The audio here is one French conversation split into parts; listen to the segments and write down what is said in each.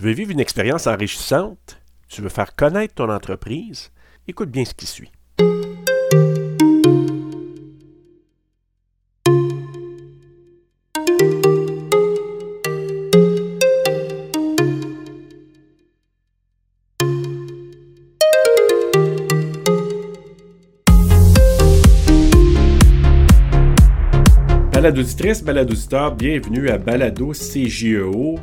Tu veux vivre une expérience enrichissante? Tu veux faire connaître ton entreprise? Écoute bien ce qui suit. Balado auditrice, balado auditeur, bienvenue à Balado CGEO.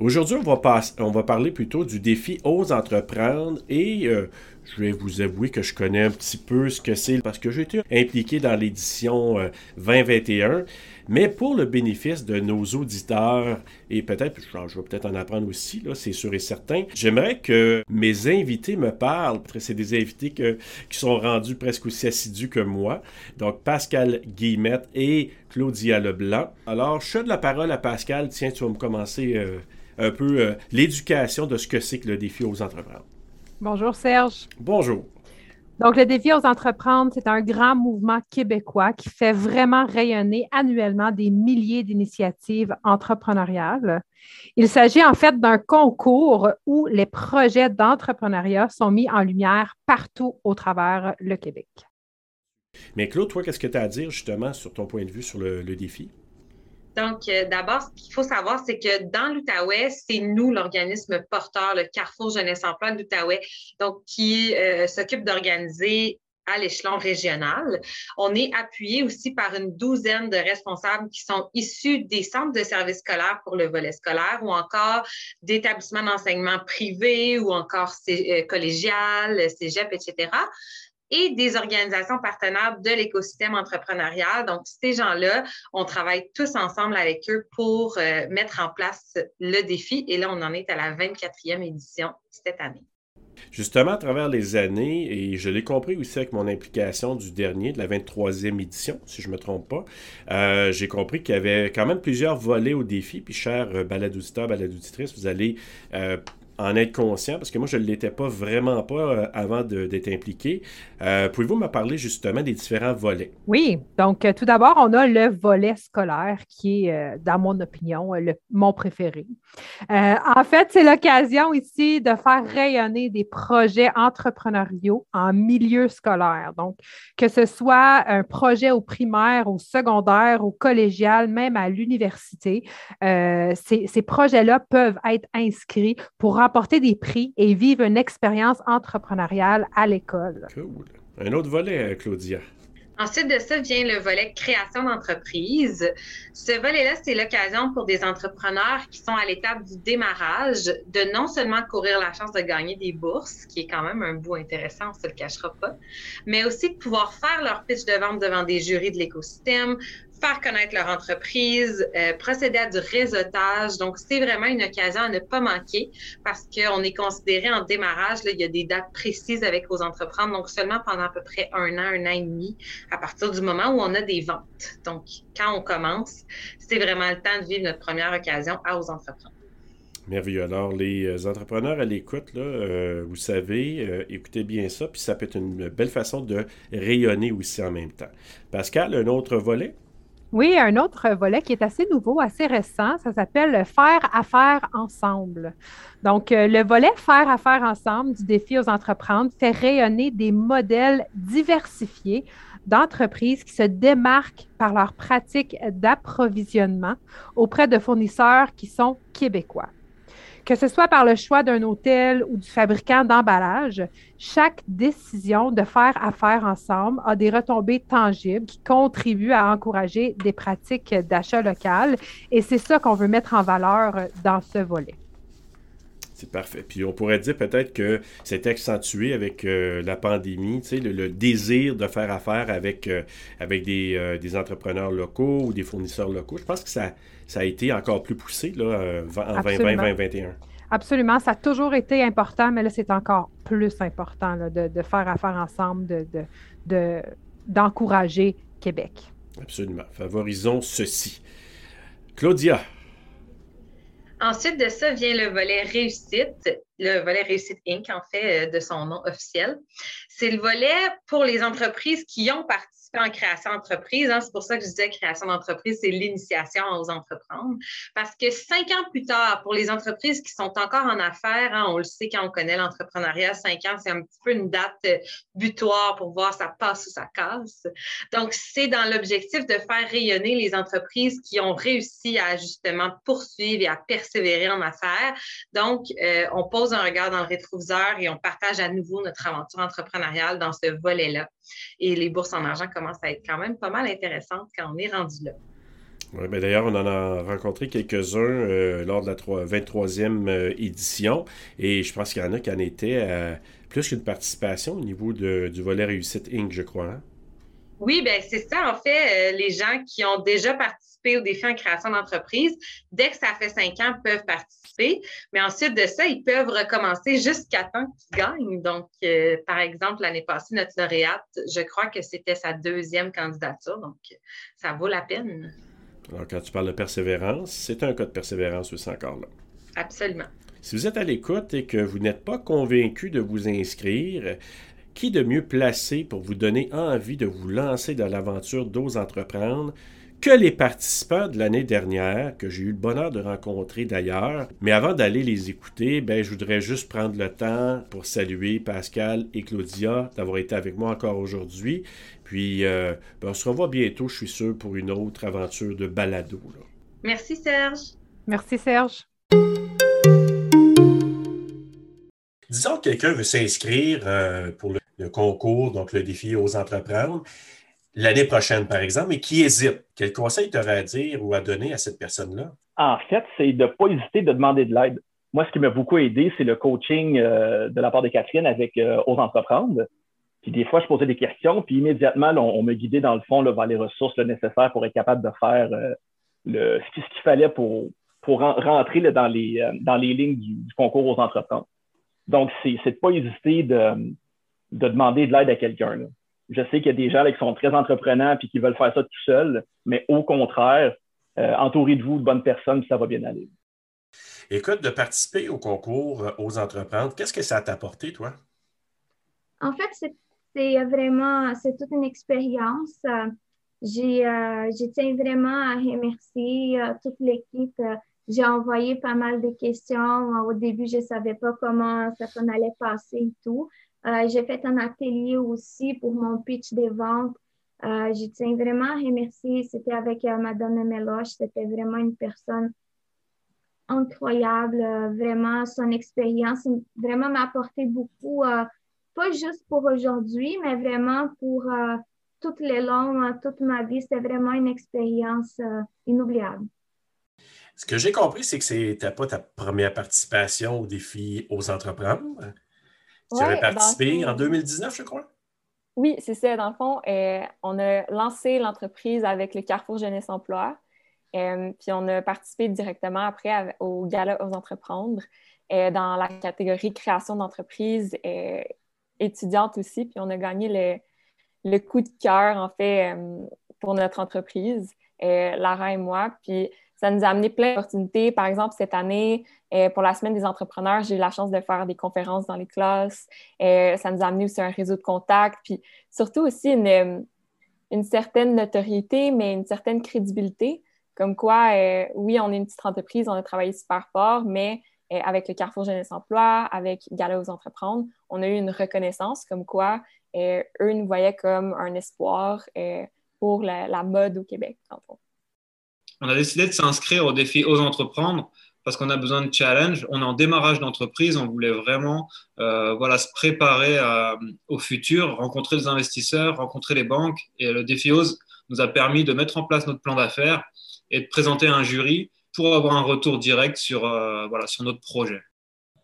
Aujourd'hui, on, va parler plutôt du défi Ose entreprendre et euh, je vais vous avouer que je connais un petit peu ce que c'est parce que j'ai été impliqué dans l'édition 2021. Mais pour le bénéfice de nos auditeurs, et peut-être, je vais peut-être en apprendre aussi, là, c'est sûr et certain, j'aimerais que mes invités me parlent. C'est des invités qui sont rendus presque aussi assidus que moi. Donc, Pascal Guillemette et Claudia Leblanc. Alors, je donne la parole à Pascal. Tiens, tu vas me commencer. Euh, un peu euh, l'éducation de ce que c'est que le défi aux entreprendre. Bonjour Serge. Bonjour. Donc, le défi aux entreprendre, c'est un grand mouvement québécois qui fait vraiment rayonner annuellement des milliers d'initiatives entrepreneuriales. Il s'agit en fait d'un concours où les projets d'entrepreneuriat sont mis en lumière partout au travers le Québec. Mais Claude, toi, qu'est-ce que tu as à dire justement sur ton point de vue sur le défi? Donc, euh, d'abord, ce qu'il faut savoir, c'est que dans l'Outaouais, c'est nous, l'organisme porteur, le Carrefour Jeunesse Emploi de l'Outaouais, donc qui euh, s'occupe d'organiser à l'échelon régional. On est appuyé aussi par une douzaine de responsables qui sont issus des centres de services scolaires pour le volet scolaire ou encore d'établissements d'enseignement privés ou encore euh, collégial, cégep, etc et des organisations partenaires de l'écosystème entrepreneurial. Donc, ces gens-là, on travaille tous ensemble avec eux pour euh, mettre en place le défi. Et là, on en est à la 24e édition cette année. Justement, à travers les années, et je l'ai compris aussi avec mon implication du dernier, de la 23e édition, si je ne me trompe pas, euh, j'ai compris qu'il y avait quand même plusieurs volets au défi. Puis, cher euh, baladouditeur, baladouditrice, vous allez en être conscient, parce que moi, je ne l'étais pas vraiment pas euh, avant d'être impliqué. Euh, pouvez-vous me parler justement des différents volets? Oui, donc euh, tout d'abord, on a le volet scolaire qui est, dans mon opinion, le, mon préféré. en fait, c'est l'occasion ici de faire rayonner des projets entrepreneuriaux en milieu scolaire. Donc, que ce soit un projet au primaire, au secondaire, au collégial, même à l'université, ces, ces projets-là peuvent être inscrits pour des prix et vivre une expérience entrepreneuriale à l'école. Cool. Un autre volet, Claudia. Ensuite de ça vient le volet création d'entreprise. Ce volet-là, c'est l'occasion pour des entrepreneurs qui sont à l'étape du démarrage de non seulement courir la chance de gagner des bourses, qui est quand même un bout intéressant, on ne se le cachera pas, mais aussi de pouvoir faire leur pitch de vente devant des jurys de l'écosystème, faire connaître leur entreprise, euh, procéder à du réseautage. Donc, c'est vraiment une occasion à ne pas manquer parce qu'on est considéré en démarrage. Il y a des dates précises avec vos entreprises. Donc, seulement pendant à peu près un an, un an et demi, à partir du moment où on a des ventes. Donc, quand on commence, c'est vraiment le temps de vivre notre première occasion à vos entreprises. Merveilleux. Alors, les euh, entrepreneurs à l'écoute, euh, vous savez, écoutez bien ça, puis ça peut être une belle façon de rayonner aussi en même temps. Pascal, un autre volet? Oui, un autre volet qui est assez nouveau, assez récent, ça s'appelle Faire affaire ensemble. Donc, euh, le volet Faire affaire ensemble du défi aux entreprises fait rayonner des modèles diversifiés d'entreprises qui se démarquent par leur pratique d'approvisionnement auprès de fournisseurs qui sont québécois. Que ce soit par le choix d'un hôtel ou du fabricant d'emballage, chaque décision de faire affaire ensemble a des retombées tangibles qui contribuent à encourager des pratiques d'achat local. Et c'est ça qu'on veut mettre en valeur dans ce volet. C'est parfait. Puis on pourrait dire peut-être que c'est accentué avec euh, la pandémie, tu sais, le, désir de faire affaire avec, euh, avec des, euh, des, entrepreneurs locaux ou des fournisseurs locaux. Je pense que ça, ça a été encore plus poussé là, en 2020-2021. Absolument. Ça a toujours été important, mais là, c'est encore plus important de, de, faire affaire ensemble, de, d'encourager Québec. Absolument. Favorisons ceci. Claudia, Ensuite de ça vient le volet réussite, le volet réussite Inc., en fait, euh, de son nom officiel. C'est le volet pour les entreprises qui ont participé en création d'entreprise. Hein. C'est pour ça que je disais création d'entreprise, c'est l'initiation aux entreprendre. Parce que cinq ans plus tard, pour les entreprises qui sont encore en affaires, hein, on le sait quand on connaît l'entrepreneuriat, cinq ans, c'est un petit peu une date euh, butoir pour voir ça passe ou ça casse. Donc, c'est dans l'objectif de faire rayonner les entreprises qui ont réussi à justement poursuivre et à persévérer en affaires. Donc, euh, on pose un regard dans le rétroviseur et on partage à nouveau notre aventure entrepreneuriale dans ce volet-là. Et les bourses en argent commencent à être quand même pas mal intéressantes quand on est rendu là. Oui, ben d'ailleurs, on en a rencontré quelques-uns euh, lors de la 23e euh, édition et je pense qu'il y en a qui en étaient plus qu'une participation au niveau du volet Réussite Inc., je crois. Hein? Oui, ben c'est ça. En fait, les gens qui ont déjà participé au défi en création d'entreprise, dès que ça fait cinq ans, peuvent participer mais ensuite de ça, ils peuvent recommencer jusqu'à temps qu'ils gagnent. Donc, euh, par exemple, l'année passée, notre lauréate, je crois que c'était sa deuxième candidature. Donc, ça vaut la peine. Alors, quand tu parles de persévérance, c'est un cas de persévérance aussi encore là. Absolument. Si vous êtes à l'écoute et que vous n'êtes pas convaincu de vous inscrire, qui de mieux placé pour vous donner envie de vous lancer dans l'aventure d'Ose Entreprendre que les participants de l'année dernière, que j'ai eu le bonheur de rencontrer d'ailleurs. Mais avant d'aller les écouter, ben, je voudrais juste prendre le temps pour saluer Pascal et Claudia d'avoir été avec moi encore aujourd'hui. Puis, euh, ben, on se revoit bientôt, je suis sûr, pour une autre aventure de balado. Merci, Serge. Merci, Serge. Disons que quelqu'un veut s'inscrire euh, pour le, le, concours, donc le défi aux entreprendre l'année prochaine, par exemple, et qui hésite, quel conseil tu aurais à dire ou à donner à cette personne-là? En fait, c'est de ne pas hésiter de demander de l'aide. Moi, ce qui m'a beaucoup aidé, c'est le coaching euh, de la part de Catherine avec euh, Aux Entreprendre. Puis des fois, je posais des questions, puis immédiatement, on, me guidait dans le fond vers les ressources nécessaires pour être capable de faire euh, ce qu'il fallait pour, rentrer dans, les, dans les lignes du, concours aux entreprises. Donc, c'est de ne pas hésiter de demander de l'aide à quelqu'un. Je sais qu'il y a des gens qui sont très entreprenants et qui veulent faire ça tout seuls, mais au contraire, euh, entourez de vous de bonnes personnes, ça va bien aller. Écoute, de participer au concours euh, aux entreprises, qu'est-ce que ça t'a apporté, toi? En fait, c'est vraiment, c'est toute une expérience. Euh, j'ai, je tiens vraiment à remercier toute l'équipe. J'ai envoyé pas mal de questions. Au début, je ne savais pas comment ça allait passer et tout. Euh, j'ai fait un atelier aussi pour mon pitch des ventes. Euh, je tiens vraiment à remercier. C'était avec euh, Madame Meloche. C'était vraiment une personne incroyable. vraiment, son expérience vraiment m'a apporté beaucoup, pas juste pour aujourd'hui, mais vraiment pour toutes les longues, toute ma vie. C'était vraiment une expérience inoubliable. Ce que j'ai compris, c'est que ce n'était pas ta première participation au défi aux entrepreneurs. Tu avais participé en 2019, je crois? Oui, c'est ça. Dans le fond, euh, on a lancé l'entreprise avec le Carrefour Jeunesse Emploi. Euh, puis on a participé directement après au Gala aux Entreprendre euh, dans la catégorie création d'entreprise étudiante aussi. Puis on a gagné le, le coup de cœur, en fait, pour notre entreprise, Lara et moi. Puis ça nous a amené plein d'opportunités. Par exemple, cette année, euh, pour la semaine des entrepreneurs, j'ai eu la chance de faire des conférences dans les classes. Euh, ça nous a amené aussi un réseau de contacts, puis surtout aussi une, une certaine notoriété, mais une certaine crédibilité. Comme quoi, euh, oui, on est une petite entreprise, on a travaillé super fort, mais avec le Carrefour Jeunesse Emploi, avec Gala aux Entreprendre, on a eu une reconnaissance comme quoi eux nous voyaient comme un espoir pour la, mode au Québec, en fond on a décidé de s'inscrire au défi Ose entreprendre parce qu'on a besoin de challenge. On est en démarrage d'entreprise, on voulait vraiment euh, voilà, se préparer au futur, rencontrer des investisseurs, rencontrer les banques. Et le défi Ose nous a permis de mettre en place notre plan d'affaires et de présenter un jury pour avoir un retour direct sur, euh, sur notre projet.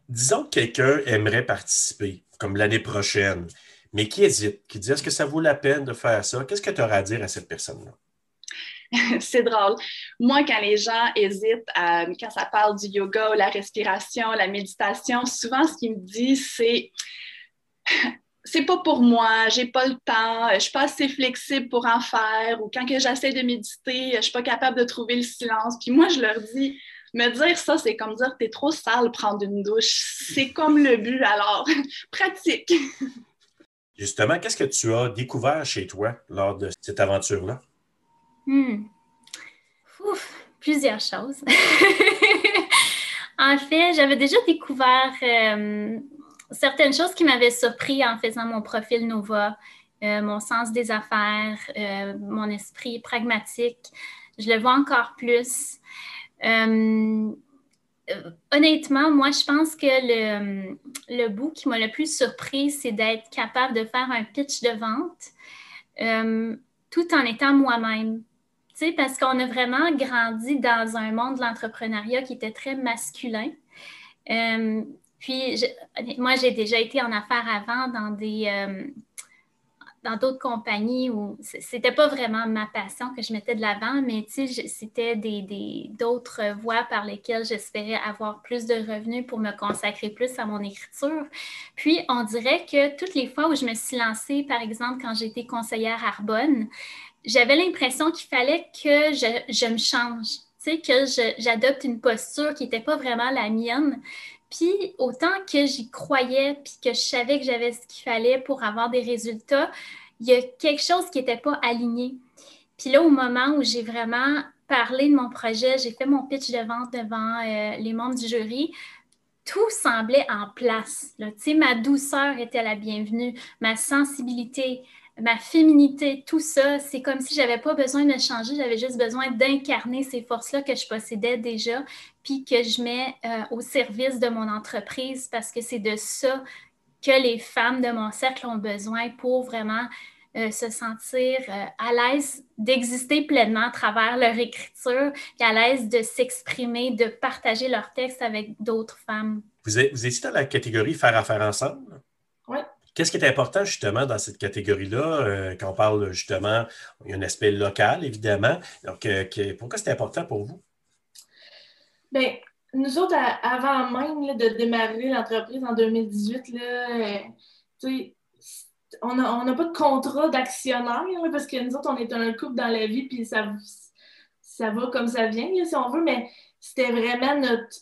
Disons que quelqu'un aimerait participer, comme l'année prochaine, mais qui hésite, qui dit est-ce que ça vaut la peine de faire ça? Qu'est-ce que tu auras à dire à cette personne-là? c'est drôle. Moi, quand les gens hésitent, quand ça parle du yoga, la respiration, la méditation, souvent ce qu'ils me disent, c'est c'est pas pour moi, j'ai pas le temps, je suis pas assez flexible pour en faire, ou quand j'essaie de méditer, je suis pas capable de trouver le silence. Puis moi, je leur dis, me dire ça, c'est comme dire, t'es trop sale prendre une douche. C'est comme le but, alors pratique. Justement, qu'est-ce que tu as découvert chez toi lors de cette aventure-là? Hmm. plusieurs choses. en fait, j'avais déjà découvert euh, certaines choses qui m'avaient surpris en faisant mon profil Nova, euh, mon sens des affaires, euh, mon esprit pragmatique. Je le vois encore plus. honnêtement, moi, je pense que le, le bout qui m'a le plus surpris, c'est d'être capable de faire un pitch de vente tout en étant moi-même parce qu'on a vraiment grandi dans un monde de l'entrepreneuriat qui était très masculin. Euh, puis, moi, j'ai déjà été en affaires avant dans des, euh, d'autres compagnies où c'était pas vraiment ma passion que je mettais de l'avant, mais c'était d'autres voies par lesquelles j'espérais avoir plus de revenus pour me consacrer plus à mon écriture. Puis, on dirait que toutes les fois où je me suis lancée, par exemple, quand j'étais conseillère à Arbonne, j'avais l'impression qu'il fallait que je, me change, que j'adopte une posture qui n'était pas vraiment la mienne. Puis autant que j'y croyais, puis que je savais que j'avais ce qu'il fallait pour avoir des résultats, il y a quelque chose qui n'était pas aligné. Puis là, au moment où j'ai vraiment parlé de mon projet, j'ai fait mon pitch de vente devant euh, les membres du jury, tout semblait en place. Là. Ma douceur était la bienvenue, ma sensibilité, ma féminité, tout ça, c'est comme si j'avais pas besoin de changer, j'avais juste besoin d'incarner ces forces-là que je possédais déjà, puis que je mets euh, au service de mon entreprise parce que c'est de ça que les femmes de mon cercle ont besoin pour vraiment euh, se sentir euh, à l'aise d'exister pleinement à travers leur écriture, et à l'aise de s'exprimer, de partager leur texte avec d'autres femmes. Vous, êtes, vous étiez dans la catégorie faire affaire ensemble? Oui. Qu'est-ce qui est important justement dans cette catégorie-là, euh, quand on parle justement, il y a un aspect local évidemment. Donc, euh, pourquoi c'est important pour vous? Bien, nous autres, avant même de démarrer l'entreprise en 2018, là, euh, on n'a pas de contrat d'actionnaire parce que nous autres, on est un couple dans la vie, puis ça, ça va comme ça vient, si on veut, mais c'était vraiment notre.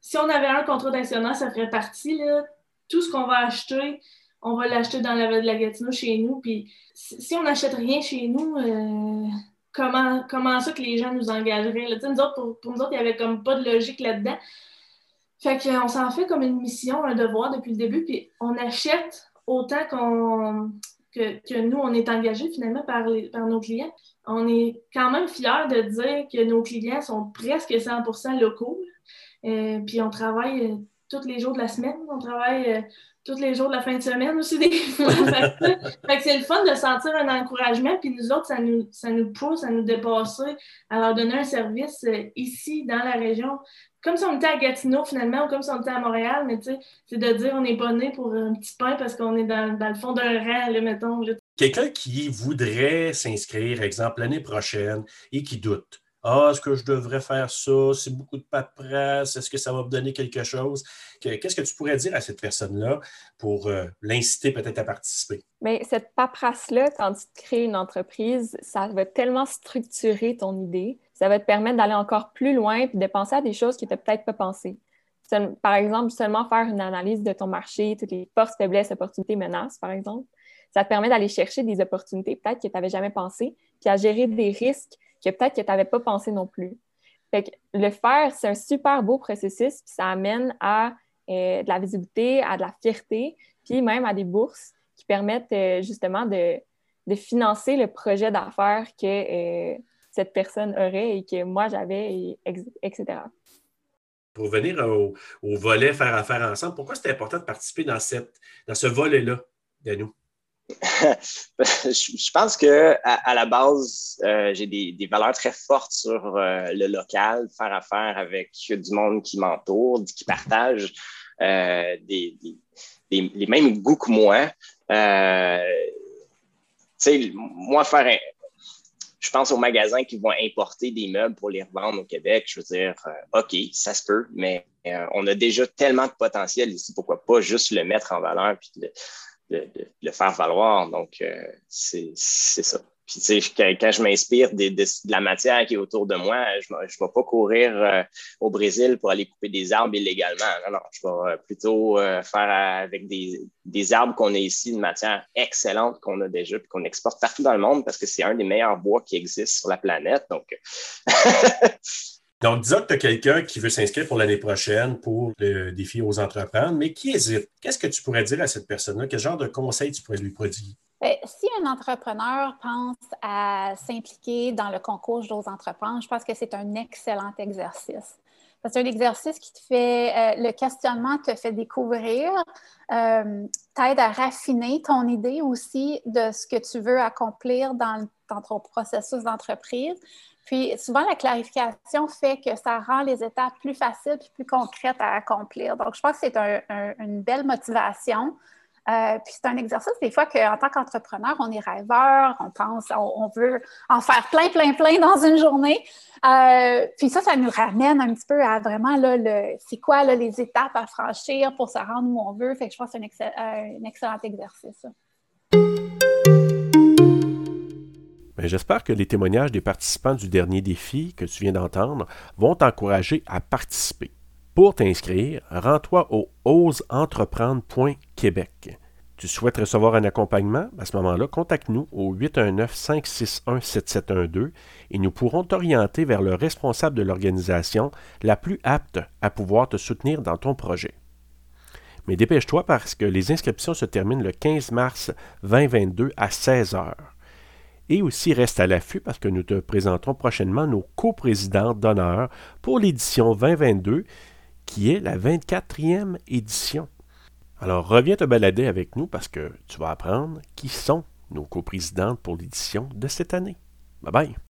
Si on avait un contrat d'actionnaire, ça ferait partie. Là, tout ce qu'on va acheter, on va l'acheter dans la, la Gatineau chez nous. Puis si on n'achète rien chez nous, euh, comment, comment ça que les gens nous engageraient? Nous autres, pour, nous autres, il n'y avait comme pas de logique là-dedans. Fait qu'on s'en fait comme une mission, un devoir depuis le début, puis on achète autant qu'on que, que, nous, on est engagés finalement par, par nos clients. On est quand même fiers de dire que nos clients sont presque 100% locaux. Euh, puis on travaille euh, tous les jours de la semaine. On travaille tous les jours de la fin de semaine aussi des c'est le fun de sentir un encouragement, puis nous autres, ça nous, ça nous pousse à nous dépasser, à leur donner un service euh, ici, dans la région. Comme si on était à Gatineau finalement, ou comme si on était à Montréal, mais tu sais, c'est de dire on n'est pas né pour un petit pain parce qu'on est dans, le fond d'un rang, là, mettons. Quelqu'un qui voudrait s'inscrire, exemple, l'année prochaine et qui doute ah, est-ce que je devrais faire ça? C'est beaucoup de paperasse. Est-ce que ça va me donner quelque chose? Qu'est-ce que tu pourrais dire à cette personne-là pour euh, l'inciter peut-être à participer? Mais cette paperasse-là, quand tu crées une entreprise, ça va tellement structurer ton idée. Ça va te permettre d'aller encore plus loin et de penser à des choses qui n'étaient peut-être pas pensées. Par exemple, seulement faire une analyse de ton marché, toutes les forces, faiblesses, opportunités, menaces, par exemple. Ça te permet d'aller chercher des opportunités peut-être que tu n'avais jamais pensé, puis à gérer des risques que peut-être que tu n'avais pas pensé non plus. Fait que le faire, c'est un super beau processus, puis ça amène à euh, de la visibilité, à de la fierté, puis même à des bourses qui permettent euh, justement de, financer le projet d'affaires que euh, cette personne aurait et que moi j'avais, etc. Pour revenir au, volet faire affaire ensemble, pourquoi c'est important de participer dans, cette, dans ce volet-là, de nous? Je pense que à, la base, euh, j'ai des, valeurs très fortes sur euh, le local, faire affaire avec du monde qui m'entoure, qui partage euh, des, les mêmes goûts que moi. moi, faire je pense aux magasins qui vont importer des meubles pour les revendre au Québec. Je veux dire, OK, ça se peut, mais on a déjà tellement de potentiel ici. Pourquoi pas juste le mettre en valeur puis le, de, le faire valoir. Donc, euh, c'est ça. Puis, tu sais, quand, je m'inspire de, la matière qui est autour de moi, je ne vais pas courir euh, au Brésil pour aller couper des arbres illégalement. Non, non, je vais euh, plutôt faire avec des, des arbres qu'on a ici, une matière excellente qu'on a déjà, puis qu'on exporte partout dans le monde parce que c'est un des meilleurs bois qui existent sur la planète. Donc, Donc, disons que tu as quelqu'un qui veut s'inscrire pour l'année prochaine pour le défi aux entreprendre, mais qui hésite? Qu'est-ce que tu pourrais dire à cette personne-là? Quel genre de conseils tu pourrais lui prodiguer? Ben, si un entrepreneur pense à s'impliquer dans le concours J'ose entreprendre, je pense que c'est un excellent exercice. C'est un exercice qui te fait, euh, le questionnement te fait découvrir, euh, t'aide à raffiner ton idée aussi de ce que tu veux accomplir dans, ton processus d'entreprise. Puis souvent, la clarification fait que ça rend les étapes plus faciles et plus concrètes à accomplir. Donc, je pense que c'est une belle motivation. Euh, puis c'est un exercice des fois qu'en tant qu'entrepreneur, on est rêveur, on pense, on, veut en faire plein, plein, plein dans une journée. Euh, puis ça, ça nous ramène un petit peu à vraiment le, c'est quoi les étapes à franchir pour se rendre où on veut. Fait que je pense que c'est un, excellent exercice. Ben, j'espère que les témoignages des participants du dernier défi que tu viens d'entendre vont t'encourager à participer. Pour t'inscrire, rends-toi au oseentreprendre.québec. Tu souhaites recevoir un accompagnement? À ce moment-là, contacte-nous au 819-561-7712 et nous pourrons t'orienter vers le responsable de l'organisation la plus apte à pouvoir te soutenir dans ton projet. Mais dépêche-toi parce que les inscriptions se terminent le 15 mars 2022 à 16 heures. Et aussi reste à l'affût parce que nous te présenterons prochainement nos coprésidents d'honneur pour l'édition 2022 qui est la 24e édition. Alors reviens te balader avec nous parce que tu vas apprendre qui sont nos coprésidentes pour l'édition de cette année. Bye bye!